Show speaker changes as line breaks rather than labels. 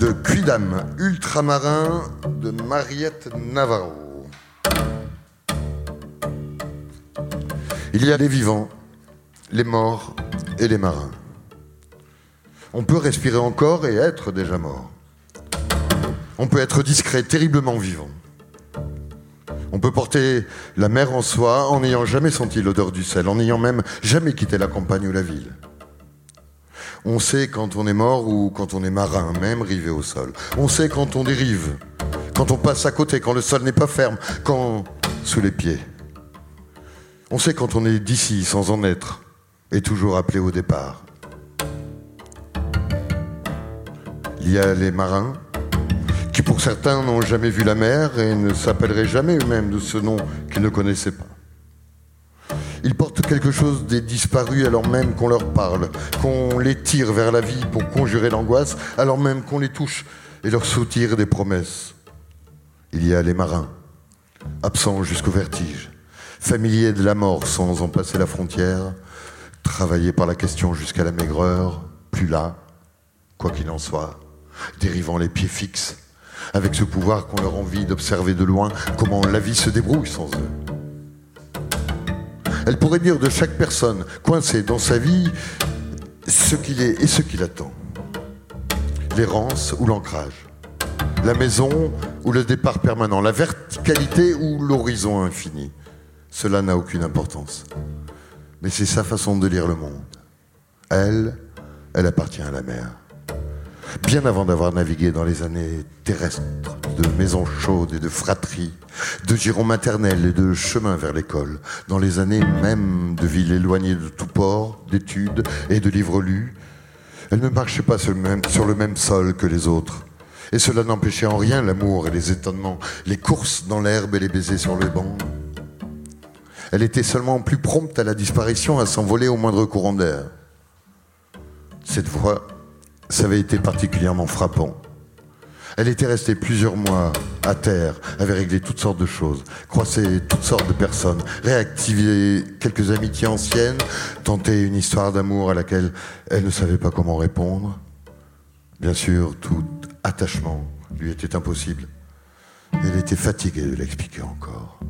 de Cuidam ultramarin de Mariette Navarro. Il y a les vivants, les morts et les marins. On peut respirer encore et être déjà mort. On peut être discret, terriblement vivant. On peut porter la mer en soi en n'ayant jamais senti l'odeur du sel, en n'ayant même jamais quitté la campagne ou la ville. On sait quand on est mort ou quand on est marin, même rivé au sol. On sait quand on dérive, quand on passe à côté, quand le sol n'est pas ferme, quand sous les pieds. On sait quand on est d'ici sans en être et toujours appelé au départ. Il y a les marins qui pour certains n'ont jamais vu la mer et ne s'appelleraient jamais eux-mêmes de ce nom qu'ils ne connaissaient pas. Ils portent quelque chose des disparus alors même qu'on leur parle, qu'on les tire vers la vie pour conjurer l'angoisse, alors même qu'on les touche et leur soutire des promesses. Il y a les marins, absents jusqu'au vertige, familiers de la mort sans en passer la frontière, travaillés par la question jusqu'à la maigreur, plus là, quoi qu'il en soit, dérivant les pieds fixes, avec ce pouvoir qu'on leur envie d'observer de loin comment la vie se débrouille sans eux. Elle pourrait dire de chaque personne coincée dans sa vie ce qu'il est et ce qu'il attend. L'errance ou l'ancrage. La maison ou le départ permanent. La verticalité ou l'horizon infini. Cela n'a aucune importance. Mais c'est sa façon de lire le monde. Elle, elle appartient à la mer bien avant d'avoir navigué dans les années terrestres, de maisons chaudes et de fratries, de girons maternels et de chemins vers l'école, dans les années même de villes éloignées de tout port, d'études et de livres lus, elle ne marchait pas sur le même, sol que les autres. Et cela n'empêchait en rien l'amour et les étonnements, les courses dans l'herbe et les baisers sur le banc. Elle était seulement plus prompte à la disparition, à s'envoler au moindre courant d'air. Cette voix ça avait été particulièrement frappant. Elle était restée plusieurs mois à terre, avait réglé toutes sortes de choses, croisé toutes sortes de personnes, réactivé quelques amitiés anciennes, tenté une histoire d'amour à laquelle elle ne savait pas comment répondre. Bien sûr, tout attachement lui était impossible. Elle était fatiguée de l'expliquer encore.